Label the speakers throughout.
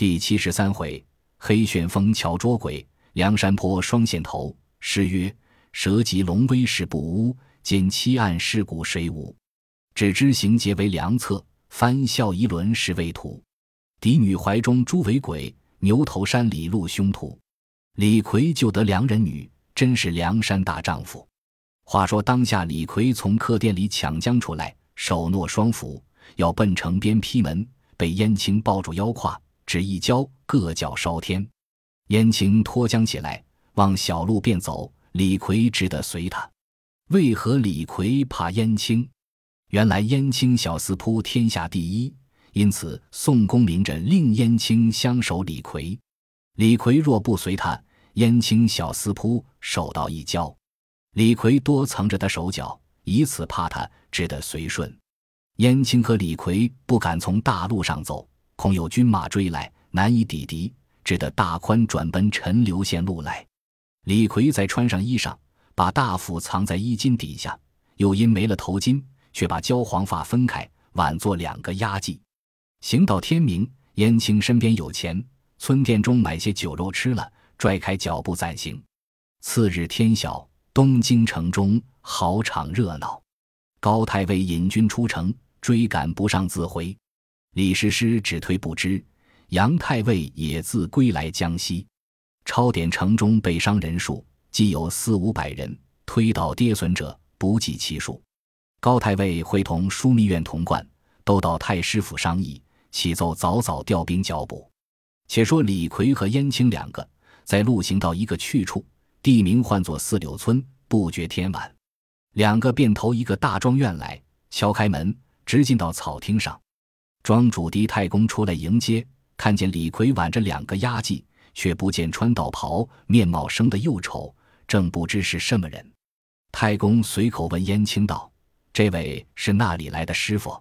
Speaker 1: 第七十三回，黑旋风巧捉鬼，梁山坡双线头。诗曰：“蛇急龙威势不污，见七暗尸骨谁无？只知行劫为良策，翻笑一轮是未土。嫡女怀中诸为鬼，牛头山里露凶徒。李逵救得良人女，真是梁山大丈夫。”话说当下，李逵从客店里抢将出来，手握双斧，要奔城边劈门，被燕青抱住腰胯。只一跤，各脚烧天。燕青脱缰起来，往小路便走。李逵只得随他。为何李逵怕燕青？原来燕青小厮扑天下第一，因此宋公明着令燕青相守李逵。李逵若不随他，燕青小厮扑手到一跤。李逵多藏着他手脚，以此怕他，只得随顺。燕青和李逵不敢从大路上走。恐有军马追来，难以抵敌，只得大宽转奔陈留县路来。李逵再穿上衣裳，把大斧藏在衣襟底下，又因没了头巾，却把焦黄发分开，挽作两个压髻。行到天明，燕青身边有钱，村店中买些酒肉吃了，拽开脚步暂行。次日天晓，东京城中好场热闹，高太尉引军出城，追赶不上自回。李师师只推不知，杨太尉也自归来江西。抄点城中被伤人数，既有四五百人，推倒跌损者不计其数。高太尉会同枢密院童贯都到太师府商议，启奏早早调兵剿捕。且说李逵和燕青两个在路行到一个去处，地名唤作四柳村。不觉天晚，两个便投一个大庄院来，敲开门，直进到草厅上。庄主狄太公出来迎接，看见李逵挽着两个丫髻，却不见穿道袍，面貌生得又丑，正不知是什么人。太公随口问燕青道：“这位是那里来的师傅？”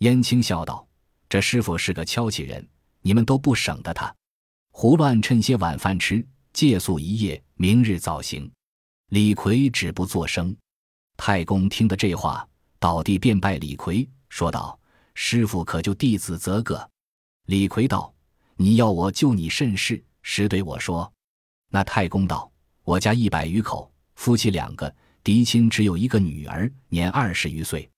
Speaker 1: 燕青笑道：“这师傅是个敲起人，你们都不省得他，胡乱趁些晚饭吃，借宿一夜，明日早行。”李逵止不作声。太公听得这话，倒地便拜李逵，说道。师傅可救弟子则个。李逵道：“你要我救你甚事？”实对我说。那太公道：“我家一百余口，夫妻两个，嫡亲只有一个女儿，年二十余岁。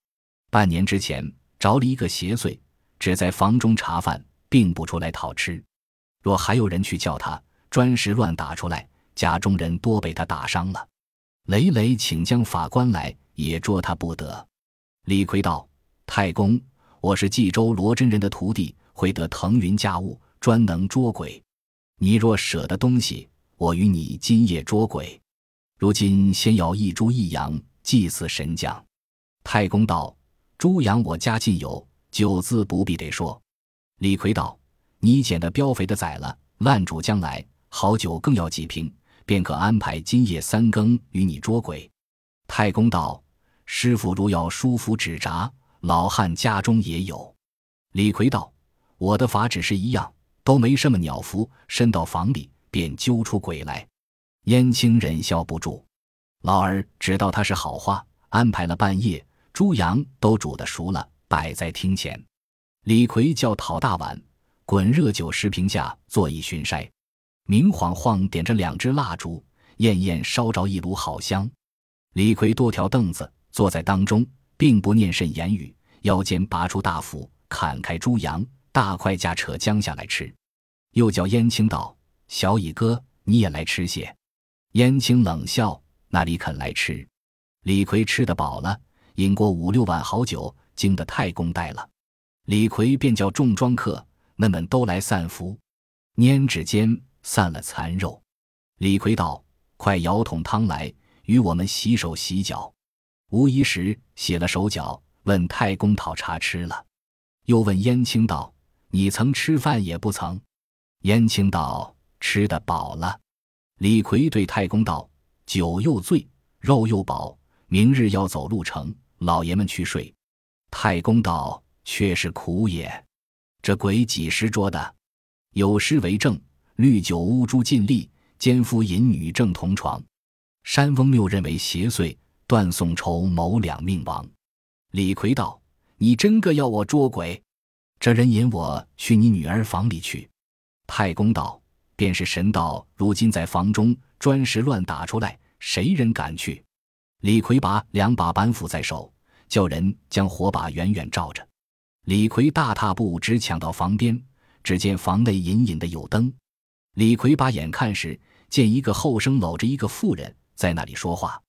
Speaker 1: 半年之前着了一个邪祟，只在房中茶饭，并不出来讨吃。若还有人去叫他，专时乱打出来，家中人多被他打伤了。累累请将法官来，也捉他不得。”李逵道：“太公。”我是冀州罗真人的徒弟，会得腾云驾雾，专能捉鬼。你若舍得东西，我与你今夜捉鬼。如今先要一猪一羊祭祀神将。太公道：猪羊我家尽有，酒字不必得说。李逵道：你捡的膘肥的宰了，烂主将来，好酒更要几瓶，便可安排今夜三更与你捉鬼。太公道：师傅如要书符纸札。老汉家中也有，李逵道：“我的法只是一样，都没什么鸟符，伸到房里便揪出鬼来。”燕青忍笑不住，老儿知道他是好话，安排了半夜，猪羊都煮得熟了，摆在厅前。李逵叫讨大碗，滚热酒十瓶下，坐以熏筛。明晃晃点着两支蜡烛，艳艳烧着一炉好香。李逵多条凳子，坐在当中。并不念甚言语，腰间拔出大斧，砍开猪羊，大块架扯将下来吃。又叫燕青道：“小乙哥，你也来吃些。”燕青冷笑：“哪里肯来吃？”李逵吃得饱了，饮过五六碗好酒，惊得太公呆了。李逵便叫众庄客那们都来散福，拈指间散了残肉。李逵道：“快舀桶汤来，与我们洗手洗脚。”无疑时洗了手脚，问太公讨茶吃了，又问燕青道：“你曾吃饭也不曾？”燕青道：“吃得饱了。”李逵对太公道：“酒又醉，肉又饱，明日要走路程，老爷们去睡。”太公道：“却是苦也。这鬼几时捉的？有诗为证：绿酒乌珠尽力，奸夫淫女正同床。山翁谬认为邪祟。”断送筹谋两命亡，李逵道：“你真个要我捉鬼？这人引我去你女儿房里去。”太公道：“便是神道，如今在房中砖石乱打出来，谁人敢去？”李逵把两把板斧在手，叫人将火把远远照着。李逵大踏步直抢到房边，只见房内隐隐的有灯。李逵把眼看时，见一个后生搂着一个妇人在那里说话。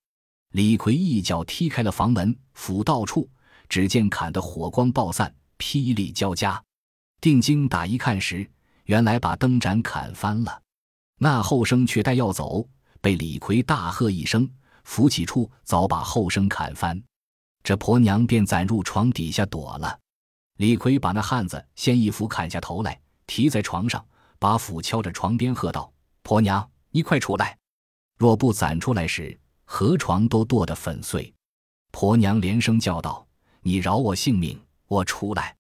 Speaker 1: 李逵一脚踢开了房门，斧到处，只见砍得火光爆散，霹雳交加。定睛打一看时，原来把灯盏砍翻了。那后生却待要走，被李逵大喝一声，扶起处早把后生砍翻。这婆娘便攒入床底下躲了。李逵把那汉子先一斧砍下头来，提在床上，把斧敲着床边，喝道：“婆娘，你快出来！若不攒出来时。”河床都剁得粉碎，婆娘连声叫道：“你饶我性命，我出来！”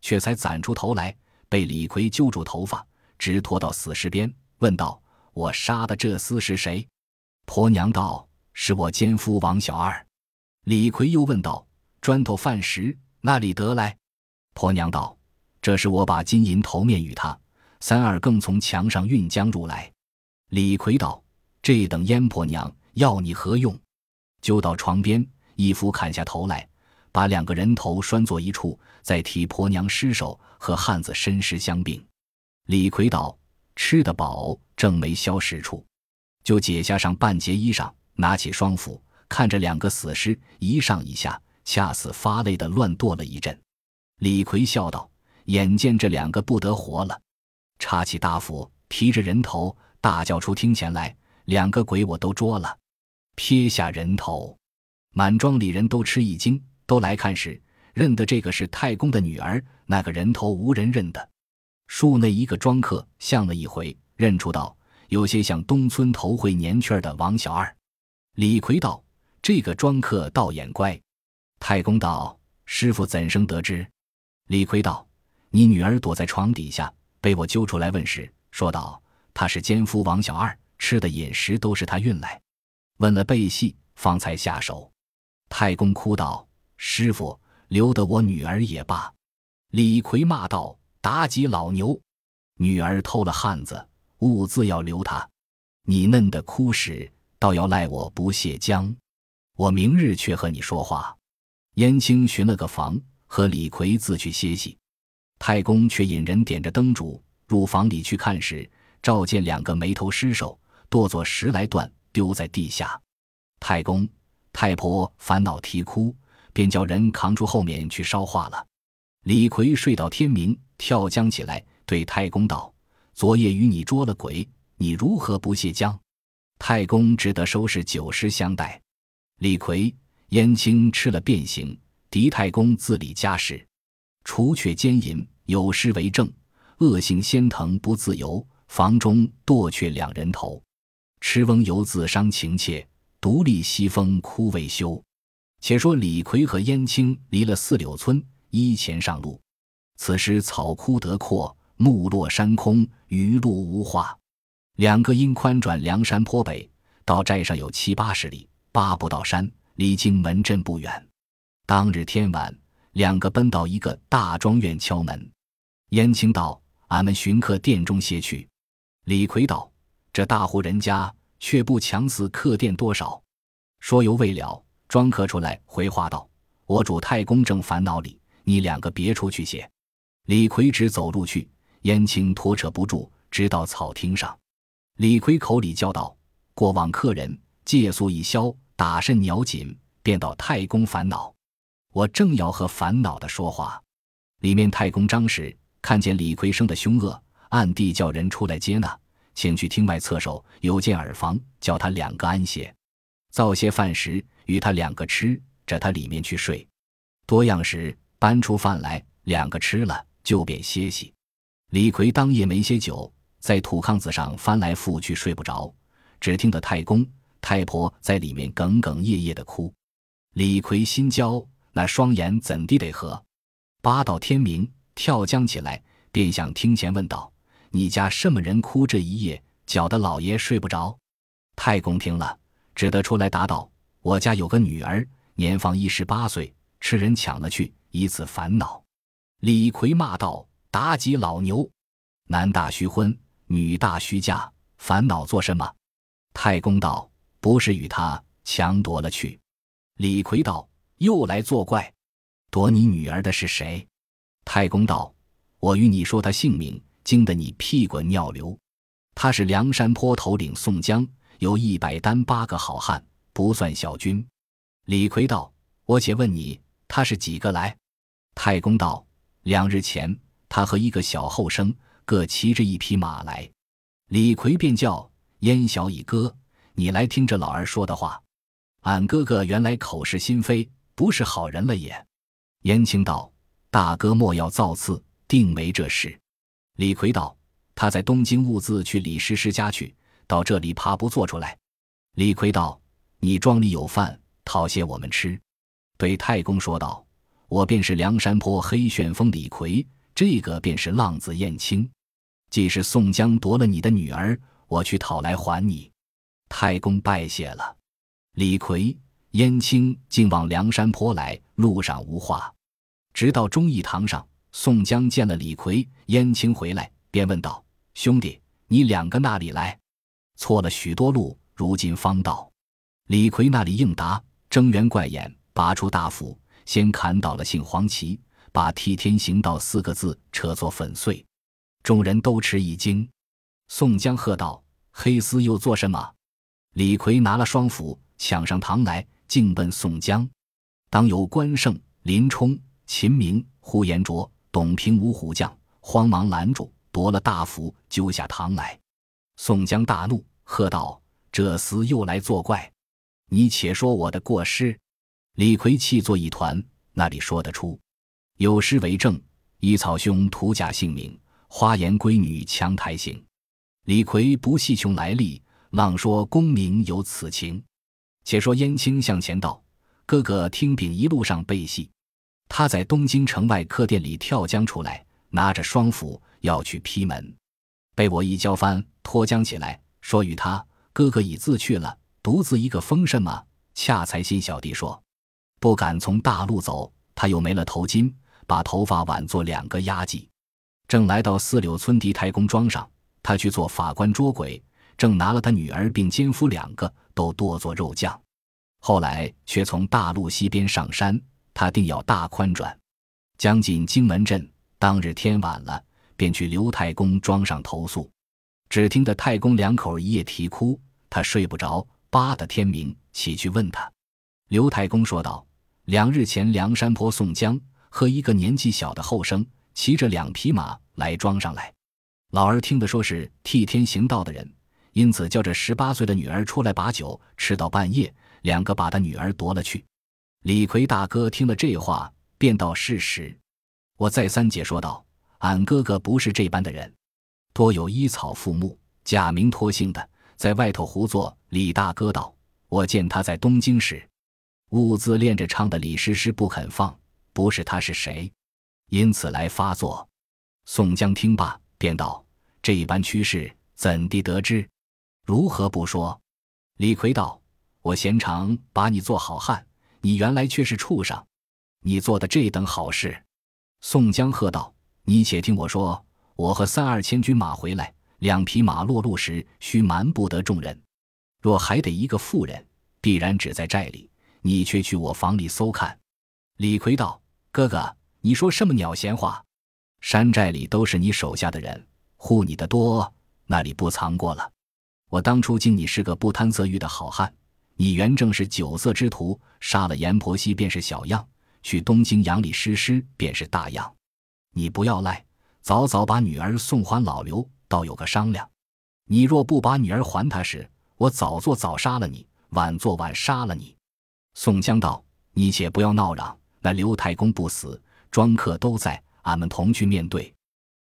Speaker 1: 却才攒出头来，被李逵揪住头发，直拖到死尸边，问道：“我杀的这厮是谁？”婆娘道：“是我奸夫王小二。”李逵又问道：“砖头饭食那里得来？”婆娘道：“这是我把金银头面与他，三二更从墙上运将入来。”李逵道：“这等烟婆娘。”要你何用？就到床边，一斧砍下头来，把两个人头拴作一处，再替婆娘尸首和汉子身尸相并。李逵道：“吃得饱，正没消食处。”就解下上半截衣裳，拿起双斧，看着两个死尸一上一下，恰似发累的乱剁了一阵。李逵笑道：“眼见这两个不得活了，插起大斧，提着人头，大叫出厅前来，两个鬼我都捉了。”撇下人头，满庄里人都吃一惊，都来看时，认得这个是太公的女儿。那个人头无人认得。树内一个庄客向了一回，认出道有些像东村头会年圈的王小二。李逵道：“这个庄客倒眼乖。”太公道：“师傅怎生得知？”李逵道：“你女儿躲在床底下，被我揪出来问时，说道他是奸夫王小二，吃的饮食都是他运来。”问了背细，方才下手。太公哭道：“师傅，留得我女儿也罢。”李逵骂道：“妲己老牛，女儿偷了汉子，兀自要留他。你嫩的哭时，倒要赖我不卸浆。我明日却和你说话。”燕青寻了个房，和李逵自去歇息。太公却引人点着灯烛入房里去看时，照见两个眉头尸首，剁作十来段。丢在地下，太公、太婆烦恼啼哭，便叫人扛出后面去烧化了。李逵睡到天明，跳江起来，对太公道：“昨夜与你捉了鬼，你如何不卸江？”太公只得收拾酒食相待。李逵、燕青吃了便行。狄太公自理家事，除却奸淫，有诗为证：“恶性仙藤不自由，房中剁却两人头。”痴翁犹自伤情切，独立西风哭未休。且说李逵和燕青离了四柳村，依前上路。此时草枯得阔，木落山空，余路无话。两个因宽转梁山坡北，到寨上有七八十里，八步到山，离荆门镇不远。当日天晚，两个奔到一个大庄院敲门。燕青道：“俺们寻客店中歇去。”李逵道。这大户人家却不强似客店多少，说犹未了，庄客出来回话道：“我主太公正烦恼里，你两个别出去些。”李逵只走路去，燕青拖扯不住，直到草厅上。李逵口里叫道：“过往客人借宿已消，打甚鸟紧，便到太公烦恼。我正要和烦恼的说话，里面太公张氏看见李逵生的凶恶，暗地叫人出来接纳。请去厅外侧手，有间耳房，叫他两个安歇，造些饭食与他两个吃，着他里面去睡。多样时搬出饭来，两个吃了，就便歇息。李逵当夜没些酒，在土炕子上翻来覆去睡不着，只听得太公太婆在里面哽哽咽咽的哭。李逵心焦，那双眼怎地得合？八到天明，跳江起来，便向厅前问道。你家什么人哭这一夜，搅得老爷睡不着？太公听了，只得出来答道：“我家有个女儿，年方一十八岁，吃人抢了去，以此烦恼。”李逵骂道：“妲己老牛！男大须婚，女大须嫁，烦恼做什么？”太公道：“不是与他强夺了去。”李逵道：“又来作怪，夺你女儿的是谁？”太公道：“我与你说他姓名，惊得你屁滚尿流。他是梁山坡头领宋江，有一百单八个好汉，不算小军。”李逵道：“我且问你，他是几个来？”太公道：“两日前，他和一个小后生各骑着一匹马来。”李逵便叫燕小乙哥：“你来听着老儿说的话。”俺哥哥原来口是心非，不是好人了也。燕青道：“大哥莫要造次，定没这事。”李逵道：“他在东京兀自去李师师家去，到这里怕不做出来。”李逵道：“你庄里有饭，讨些我们吃。”对太公说道：“我便是梁山坡黑旋风李逵，这个便是浪子燕青。既是宋江夺了你的女儿，我去讨来还你。”太公拜谢了。李逵、燕青竟往梁山坡来，路上无话。直到忠义堂上，宋江见了李逵、燕青回来，便问道：“兄弟，你两个那里来？错了许多路，如今方到。”李逵那里应答：“睁圆怪眼，拔出大斧，先砍倒了姓黄旗，把‘替天行道’四个字扯作粉碎。”众人都吃一惊。宋江喝道：“黑厮又做什么？”李逵拿了双斧。抢上堂来，径奔宋江。当有关胜、林冲、秦明、呼延灼、董平五虎将，慌忙拦住，夺了大斧，揪下堂来。宋江大怒，喝道：“这厮又来作怪！你且说我的过失。”李逵气作一团，那里说得出？有诗为证：“一草兄图假姓名，花颜闺女强抬行。”李逵不细穷来历，浪说功名有此情。且说燕青向前道：“哥哥听禀，一路上背戏，他在东京城外客店里跳江出来，拿着双斧要去劈门，被我一交翻，脱缰起来，说与他哥哥已自去了，独自一个疯什么？恰才新小弟说，不敢从大路走，他又没了头巾，把头发挽作两个压髻，正来到四柳村狄太公庄上，他去做法官捉鬼。”正拿了他女儿并奸夫两个都剁做肉酱，后来却从大路西边上山，他定要大宽转。将近荆门镇，当日天晚了，便去刘太公庄上投宿。只听得太公两口一夜啼哭，他睡不着，扒的天明起去问他。刘太公说道：“两日前，梁山坡宋江和一个年纪小的后生骑着两匹马来庄上来，老儿听得说是替天行道的人。”因此叫这十八岁的女儿出来把酒，吃到半夜，两个把他女儿夺了去。李逵大哥听了这话，便道是实。我再三解说道：“俺哥哥不是这般的人，多有依草附木、假名托姓的，在外头胡作。”李大哥道：“我见他在东京时，兀自练着唱的李师师不肯放，不是他是谁？因此来发作。”宋江听罢，便道：“这一般趋势，怎地得知？”如何不说？李逵道：“我闲常把你做好汉，你原来却是畜生。你做的这等好事。”宋江喝道：“你且听我说，我和三二千军马回来，两匹马落路时，须瞒不得众人。若还得一个妇人，必然只在寨里，你却去我房里搜看。”李逵道：“哥哥，你说什么鸟闲话？山寨里都是你手下的人，护你的多，那里不藏过了？”我当初敬你是个不贪色欲的好汉，你原正是酒色之徒，杀了阎婆惜便是小样，去东京养李师师便是大样。你不要赖，早早把女儿送还老刘，倒有个商量。你若不把女儿还他时，我早做早杀了你，晚做晚杀了你。宋江道：“你且不要闹嚷，那刘太公不死，庄客都在，俺们同去面对。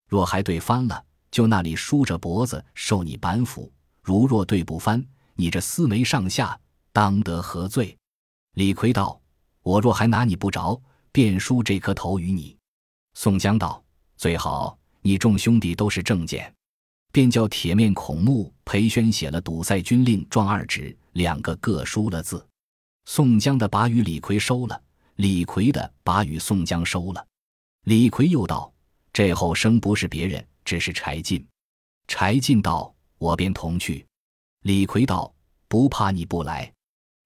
Speaker 1: 若还对翻了，就那里梳着脖子受你板斧。”如若对不翻，你这四眉上下当得何罪？李逵道：“我若还拿你不着，便输这颗头与你。”宋江道：“最好，你众兄弟都是正见。”便叫铁面孔目裴宣写了堵塞军令状二纸，两个各输了字。宋江的把与李逵收了，李逵的把与宋江收了。李逵又道：“这后生不是别人，只是柴进。柴进道：“我便同去。”李逵道：“不怕你不来，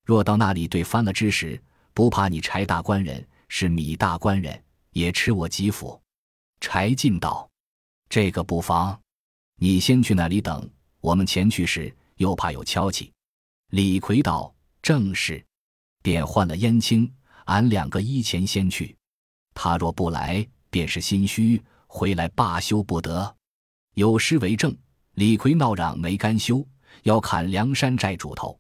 Speaker 1: 若到那里对翻了之时，不怕你柴大官人是米大官人，也吃我几斧。”柴进道：“这个不妨，你先去那里等，我们前去时又怕有敲起。”李逵道：“正是。”便换了燕青，俺两个依前先去。他若不来，便是心虚，回来罢休不得。有诗为证：李逵闹嚷没甘休，要砍梁山寨主头。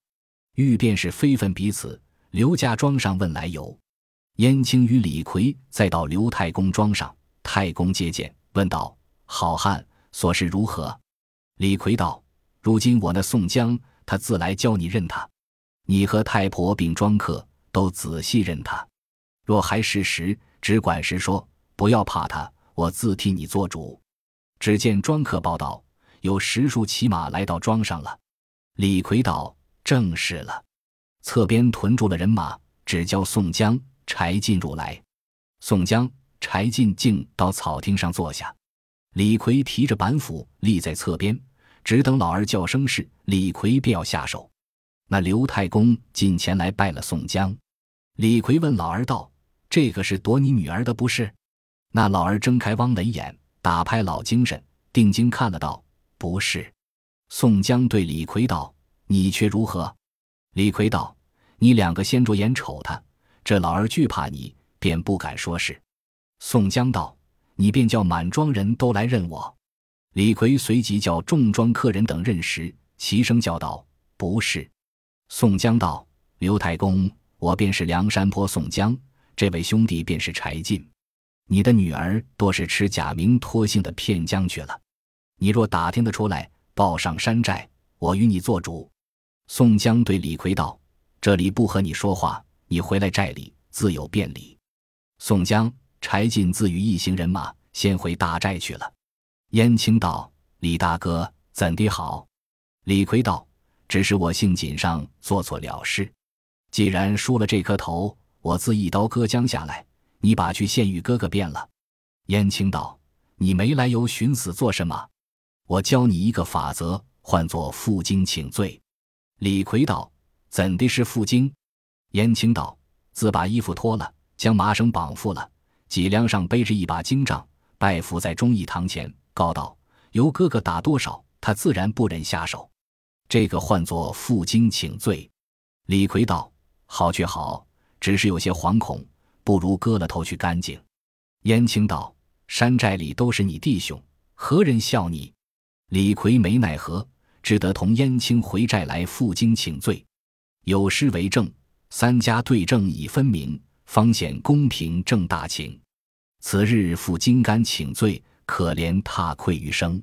Speaker 1: 欲便是非分彼此。刘家庄上问来由。燕青与李逵再到刘太公庄上，太公接见，问道：“好汉，所事如何？”李逵道：“如今我那宋江，他自来教你认他。你和太婆并庄客都仔细认他。若还是时，只管实说，不要怕他，我自替你做主。”只见庄客报道，有十数骑马来到庄上了。李逵道：“正是了。”侧边屯住了人马，只叫宋江、柴进入来。宋江、柴进竟到草厅上坐下。李逵提着板斧立在侧边，只等老二叫声是，李逵便要下手。那刘太公进前来拜了宋江。李逵问老二道：“这个是夺你女儿的不是？”那老二睁开汪雷眼。打拍老精神，定睛看了道：“不是。”宋江对李逵道：“你却如何？”李逵道：“你两个先着眼瞅他，这老儿惧怕你，便不敢说是。”宋江道：“你便叫满庄人都来认我。”李逵随即叫众庄客人等认识，齐声叫道：“不是。”宋江道：“刘太公，我便是梁山坡宋江，这位兄弟便是柴进。”你的女儿多是吃假名托姓的骗将去了，你若打听得出来，报上山寨，我与你做主。宋江对李逵道：“这里不和你说话，你回来寨里自有便理。”宋江、柴进自与一行人马先回大寨去了。燕青道：“李大哥怎的好？”李逵道：“只是我性锦上做错了事，既然输了这颗头，我自一刀割将下来。”你把去县与哥哥变了。燕青道：“你没来由寻死做什么？我教你一个法则，唤作负荆请罪。”李逵道：“怎的是负荆？”燕青道：“自把衣服脱了，将麻绳绑缚了，脊梁上背着一把荆杖，拜伏在忠义堂前，告道：‘由哥哥打多少，他自然不忍下手。’这个唤作负荆请罪。”李逵道：“好却好，只是有些惶恐。”不如割了头去干净。燕青道：“山寨里都是你弟兄，何人笑你？”李逵没奈何，只得同燕青回寨来负荆请罪。有诗为证：“三家对证已分明，方显公平正大情。此日负荆竿请罪，可怜踏愧余生。”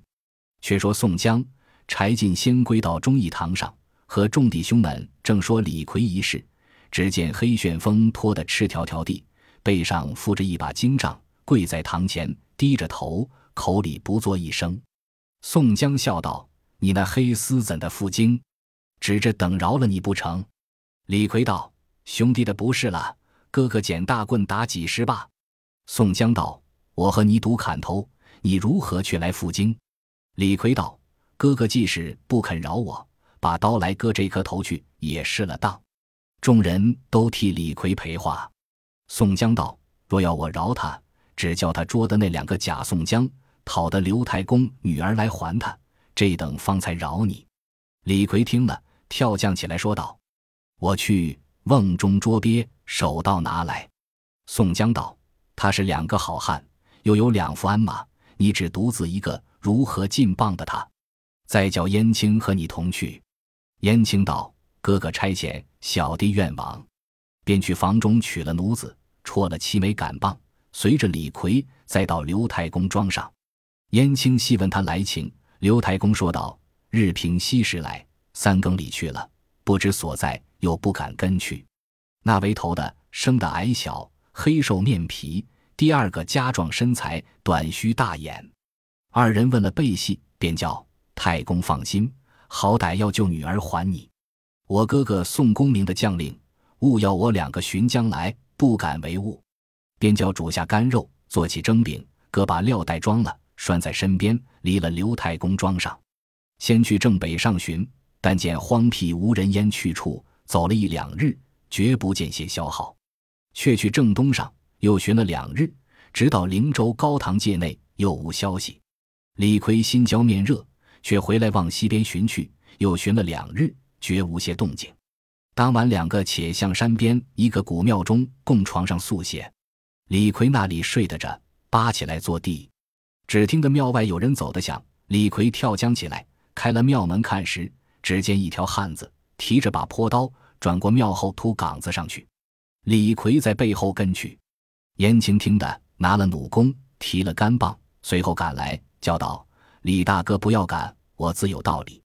Speaker 1: 却说宋江、柴进先归到忠义堂上，和众弟兄们正说李逵一事，只见黑旋风拖得赤条条地。背上负着一把金杖，跪在堂前，低着头，口里不作一声。宋江笑道：“你那黑厮怎的负荆？指着等饶了你不成？”李逵道：“兄弟的不是了，哥哥捡大棍打几十吧。”宋江道：“我和你赌砍头，你如何去来负荆？”李逵道：“哥哥既是不肯饶我，把刀来割这颗头去，也失了当。”众人都替李逵赔话。宋江道：“若要我饶他，只叫他捉的那两个假宋江，讨得刘太公女儿来还他，这等方才饶你。”李逵听了，跳将起来说道：“我去瓮中捉鳖，手到拿来。”宋江道：“他是两个好汉，又有两副鞍马，你只独自一个，如何进棒的他？再叫燕青和你同去。”燕青道：“哥哥差遣，小弟愿往。”便去房中取了奴子，戳了七枚杆棒，随着李逵再到刘太公庄上。燕青细问他来情，刘太公说道：“日平西时来，三更里去了，不知所在，又不敢跟去。那为头的生得矮小，黑瘦面皮；第二个家壮身材，短须大眼。二人问了背细，便叫太公放心，好歹要救女儿还你。我哥哥宋公明的将令。”勿要我两个寻将来，不敢为误，便叫煮下干肉，做起蒸饼，各把料袋装了，拴在身边，离了刘太公庄上。先去正北上寻，但见荒僻无人烟去处，走了一两日，绝不见些消耗。却去正东上，又寻了两日，直到灵州高堂界内，又无消息。李逵心焦面热，却回来往西边寻去，又寻了两日，绝无些动静。当晚，两个且向山边一个古庙中供床上宿歇。李逵那里睡得着，扒起来坐地，只听得庙外有人走的响。李逵跳将起来，开了庙门看时，只见一条汉子提着把坡刀，转过庙后土岗子上去。李逵在背后跟去。燕青听得，拿了弩弓，提了杆棒，随后赶来，叫道：“李大哥，不要赶，我自有道理。”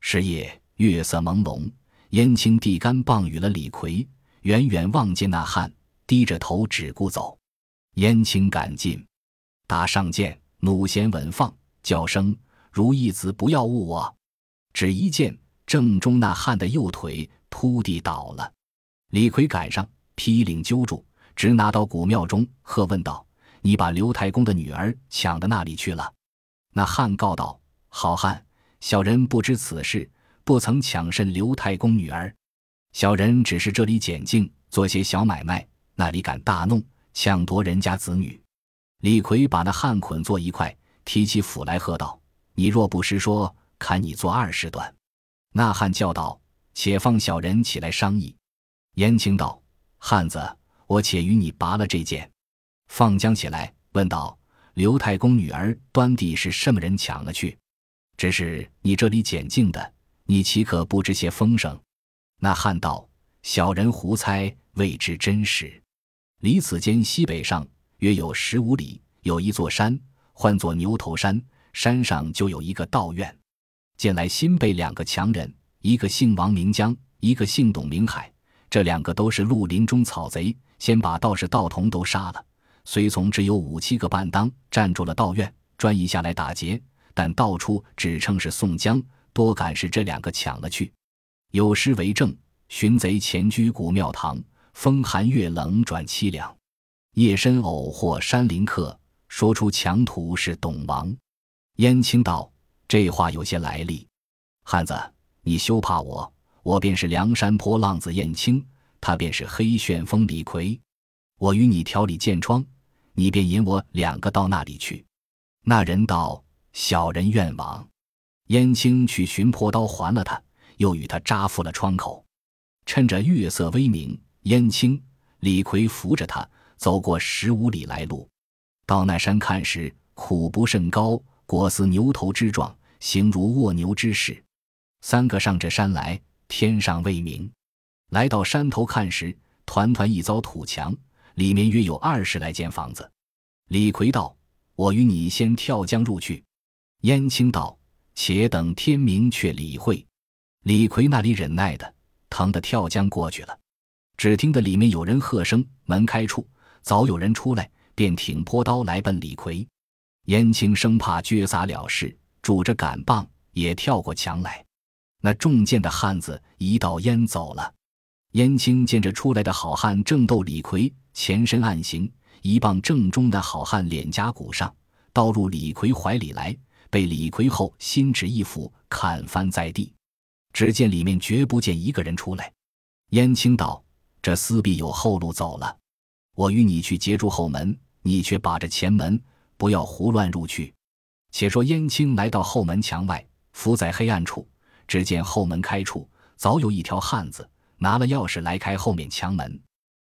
Speaker 1: 是夜月色朦胧。燕青递杆棒与了李逵，远远望见那汉低着头只顾走。燕青赶进，搭上箭，弩弦稳放，叫声：“如意子，不要误我！”只一箭正中那汉的右腿，扑地倒了。李逵赶上，劈领揪住，直拿到古庙中，喝问道：“你把刘太公的女儿抢到那里去了？”那汉告道：“好汉，小人不知此事。”不曾抢甚刘太公女儿，小人只是这里捡净，做些小买卖，那里敢大弄，抢夺人家子女？李逵把那汉捆作一块，提起斧来，喝道：“你若不实说，砍你做二十段。”那汉叫道：“且放小人起来商议。”言青道：“汉子，我且与你拔了这剑。”放将起来，问道：“刘太公女儿端地是什么人抢了去？只是你这里捡净的。”你岂可不知些风声？那汉道：“小人胡猜，未知真实。离此间西北上约有十五里，有一座山，唤作牛头山。山上就有一个道院。见来新被两个强人，一个姓王名江，一个姓董名海。这两个都是绿林中草贼，先把道士道童都杀了。随从只有五七个半当，站住了道院，专一下来打劫。但道出只称是宋江。”多赶是这两个抢了去，有诗为证：寻贼前居古庙堂，风寒月冷转凄凉。夜深偶获山林客，说出强徒是董王。燕青道：“这话有些来历。汉子，你休怕我，我便是梁山坡浪子燕青，他便是黑旋风李逵。我与你调理剑窗，你便引我两个到那里去。”那人道：“小人愿往。”燕青去寻坡刀还了他，又与他扎伏了窗口。趁着月色微明，燕青、李逵扶着他走过十五里来路，到那山看时，苦不甚高，果似牛头之状，形如卧牛之势。三个上这山来，天上未明。来到山头看时，团团一遭土墙，里面约有二十来间房子。李逵道：“我与你先跳江入去。”燕青道。且等天明，却理会。李逵那里忍耐的，疼得跳江过去了。只听得里面有人喝声，门开处，早有人出来，便挺坡刀来奔李逵。燕青生怕撅洒了事，拄着杆棒也跳过墙来。那中箭的汉子一道烟走了。燕青见着出来的好汉正斗李逵，前身暗行，一棒正中那好汉脸颊骨上，刀入李逵怀里来。被李逵后心指一斧砍翻在地，只见里面绝不见一个人出来。燕青道：“这厮必有后路走了，我与你去截住后门，你却把着前门，不要胡乱入去。”且说燕青来到后门墙外，伏在黑暗处，只见后门开处，早有一条汉子拿了钥匙来开后面墙门。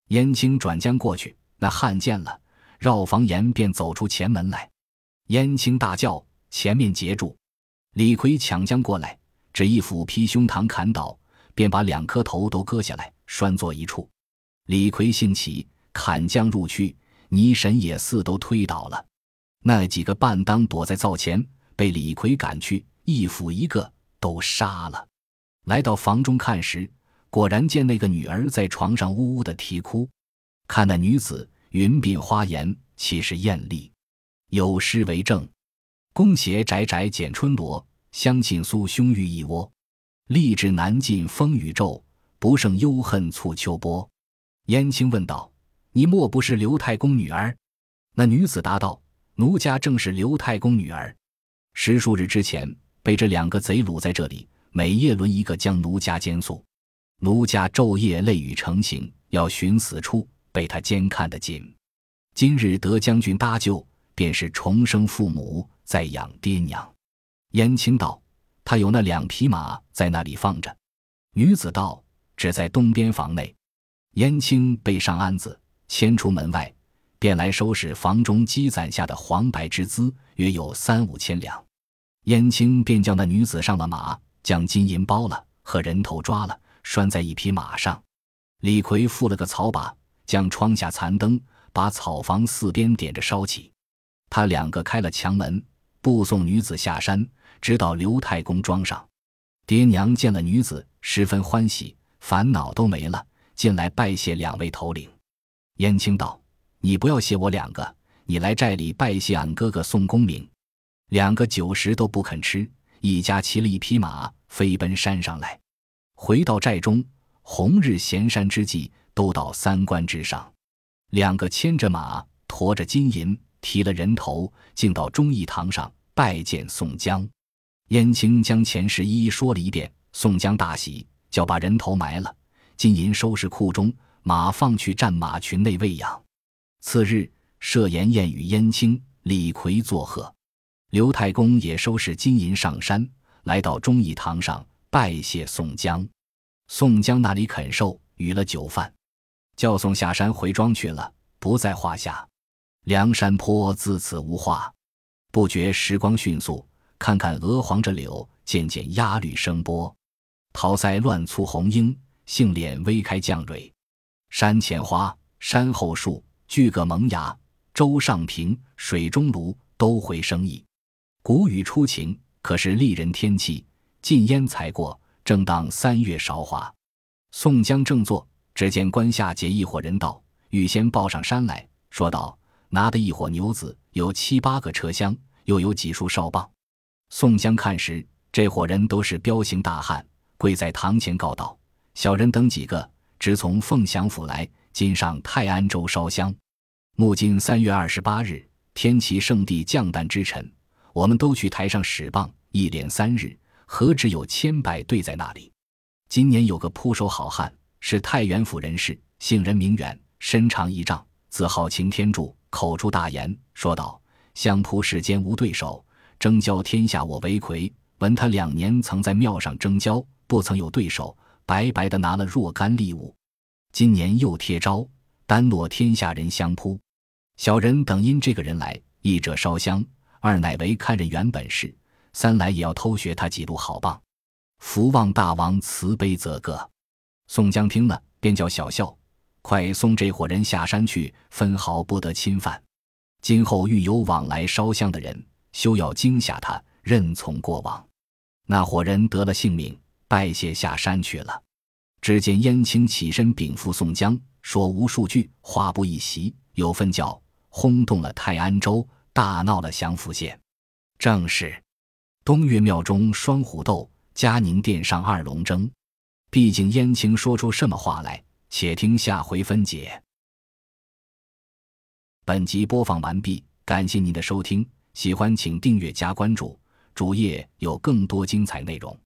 Speaker 1: 燕青转将过去，那汉见了，绕房檐便走出前门来。燕青大叫。前面截住，李逵抢将过来，只一斧劈胸膛砍倒，便把两颗头都割下来拴作一处。李逵兴起，砍将入去，泥神也似都推倒了。那几个半当躲在灶前，被李逵赶去，一斧一个都杀了。来到房中看时，果然见那个女儿在床上呜呜的啼哭。看那女子云鬓花颜，岂是艳丽？有诗为证。宫斜窄窄剪春罗，香浸酥胸玉一窝。立志难尽风雨骤，不胜忧恨促秋波。燕青问道：“你莫不是刘太公女儿？”那女子答道：“奴家正是刘太公女儿。十数日之前，被这两个贼掳在这里，每夜轮一个将奴家监宿。奴家昼夜泪雨成行，要寻死处，被他监看得紧。今日得将军搭救，便是重生父母，在养爹娘。燕青道：“他有那两匹马在那里放着。”女子道：“只在东边房内。”燕青背上鞍子，牵出门外，便来收拾房中积攒下的黄白之资，约有三五千两。燕青便叫那女子上了马，将金银包了，和人头抓了。拴在一匹马上，李逵付了个草把，将窗下残灯把草房四边点着烧起。他两个开了墙门，步送女子下山，直到刘太公庄上。爹娘见了女子，十分欢喜，烦恼都没了，进来拜谢两位头领。燕青道：“你不要谢我两个，你来寨里拜谢俺哥哥宋公明。”两个酒食都不肯吃，一家骑了一匹马，飞奔山上来。回到寨中，红日衔山之际，都到三关之上。两个牵着马，驮着金银，提了人头，竟到忠义堂上拜见宋江。燕青将前事一一说了一遍，宋江大喜，叫把人头埋了，金银收拾库中，马放去战马群内喂养。次日，设筵宴与燕青、李逵作贺。刘太公也收拾金银上山，来到忠义堂上拜谢宋江。宋江那里肯受，与了酒饭，叫宋下山回庄去了，不在话下。梁山坡自此无话。不觉时光迅速，看看鹅黄着柳，渐渐鸦绿生波。桃腮乱簇红缨，杏脸微开绛蕊。山前花，山后树，俱各萌芽。洲上平，水中芦，都会生意。谷雨初晴，可是丽人天气。禁烟才过。正当三月韶华，宋江正坐，只见关下解一伙人到，预先抱上山来说道：“拿的一伙牛子，有七八个车厢，又有几束哨棒。”宋江看时，这伙人都是彪形大汉，跪在堂前告道：“小人等几个，直从凤翔府来，今上泰安州烧香。目今三月二十八日，天齐圣地降诞之辰，我们都去台上使棒，一连三日。”何止有千百对在那里？今年有个扑手好汉，是太原府人士，姓任名远，身长一丈，字号擎天柱，口出大言，说道：“相扑世间无对手，争交天下我为魁。闻他两年曾在庙上争交，不曾有对手，白白的拿了若干利物。今年又贴招，单落天下人相扑。小人等因这个人来，一者烧香，二乃为看人原本事。”三来也要偷学他几路好棒，福望大王慈悲则个。宋江听了，便叫小校，快送这伙人下山去，分毫不得侵犯。今后遇有往来烧香的人，休要惊吓他，任从过往。那伙人得了性命，拜谢下山去了。只见燕青起身禀赋宋江，说无数句，话不一席，有份叫轰动了泰安州，大闹了降福县。正是。东岳庙中双虎斗，嘉宁殿上二龙争。毕竟燕青说出什么话来？且听下回分解。本集播放完毕，感谢您的收听，喜欢请订阅加关注，主页有更多精彩内容。